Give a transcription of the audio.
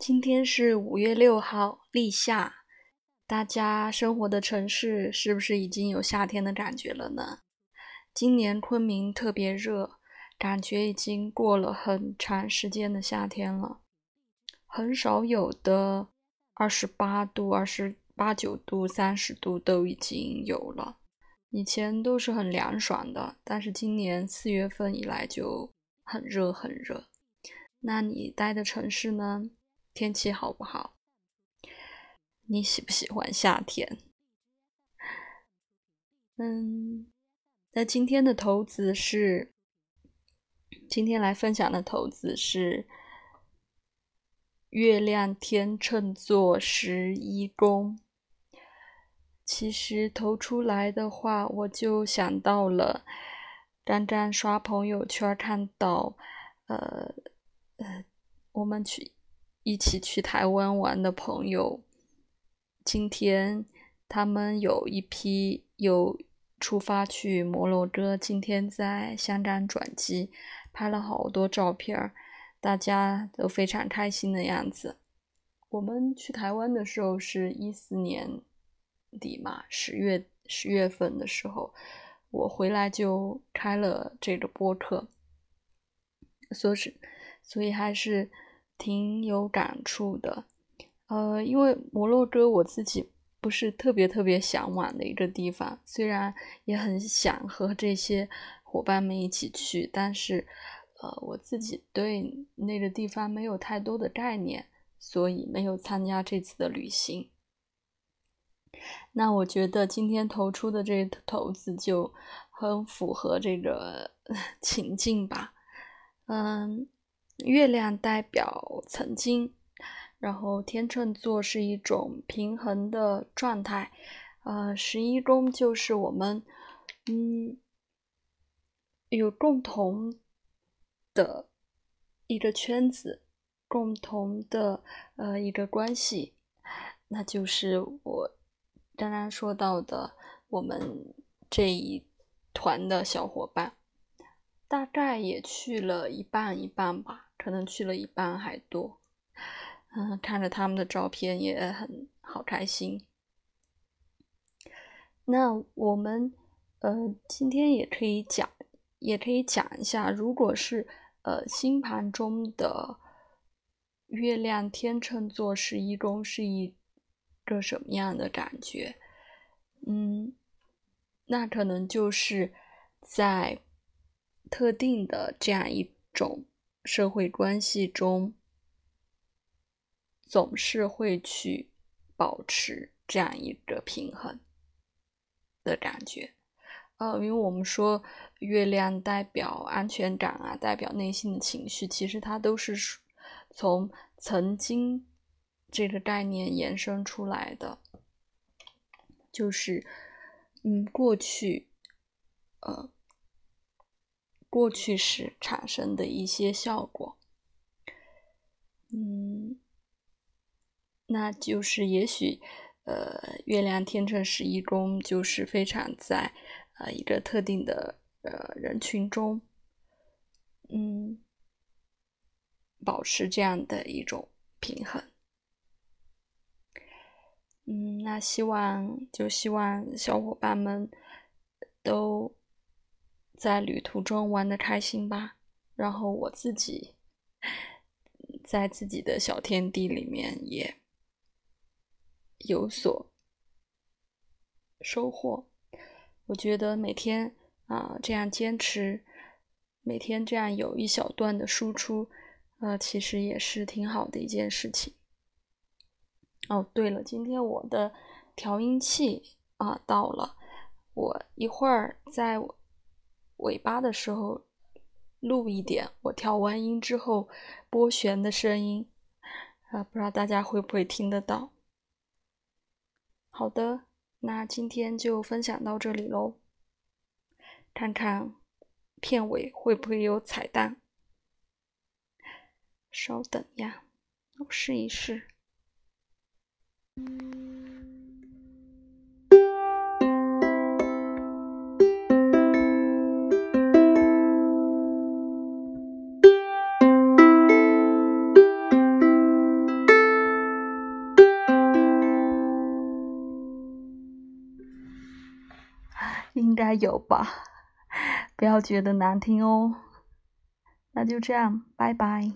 今天是五月六号，立夏。大家生活的城市是不是已经有夏天的感觉了呢？今年昆明特别热，感觉已经过了很长时间的夏天了，很少有的二十八度、二十八九度、三十度都已经有了。以前都是很凉爽的，但是今年四月份以来就很热很热。那你待的城市呢？天气好不好？你喜不喜欢夏天？嗯，那今天的投资是，今天来分享的投资是月亮天秤座十一宫。其实投出来的话，我就想到了刚刚刷朋友圈看到，呃呃，我们去一起去台湾玩的朋友。今天他们有一批又出发去摩洛哥，今天在香港转机，拍了好多照片，大家都非常开心的样子。我们去台湾的时候是一四年底嘛，十月十月份的时候，我回来就开了这个播客，所以所以还是挺有感触的。呃，因为摩洛哥我自己不是特别特别向往的一个地方，虽然也很想和这些伙伴们一起去，但是，呃，我自己对那个地方没有太多的概念，所以没有参加这次的旅行。那我觉得今天投出的这投资就很符合这个 情境吧。嗯，月亮代表曾经。然后天秤座是一种平衡的状态，呃，十一宫就是我们，嗯，有共同的一个圈子，共同的呃一个关系，那就是我刚刚说到的我们这一团的小伙伴，大概也去了一半一半吧，可能去了一半还多。嗯，看着他们的照片也很好开心。那我们呃今天也可以讲，也可以讲一下，如果是呃星盘中的月亮天秤座十一宫是一个什么样的感觉？嗯，那可能就是在特定的这样一种社会关系中。总是会去保持这样一个平衡的感觉，呃，因为我们说月亮代表安全感啊，代表内心的情绪，其实它都是从曾经这个概念延伸出来的，就是嗯，过去，呃，过去时产生的一些效果，嗯。那就是，也许，呃，月亮天秤十一宫就是非常在，呃，一个特定的呃人群中，嗯，保持这样的一种平衡。嗯，那希望就希望小伙伴们都在旅途中玩的开心吧。然后我自己在自己的小天地里面也。有所收获，我觉得每天啊这样坚持，每天这样有一小段的输出，呃，其实也是挺好的一件事情。哦，对了，今天我的调音器啊到了，我一会儿在我尾巴的时候录一点我调完音之后拨弦的声音，啊，不知道大家会不会听得到。好的，那今天就分享到这里喽。看看片尾会不会有彩蛋？稍等呀，我试一试。应该有吧，不要觉得难听哦。那就这样，拜拜。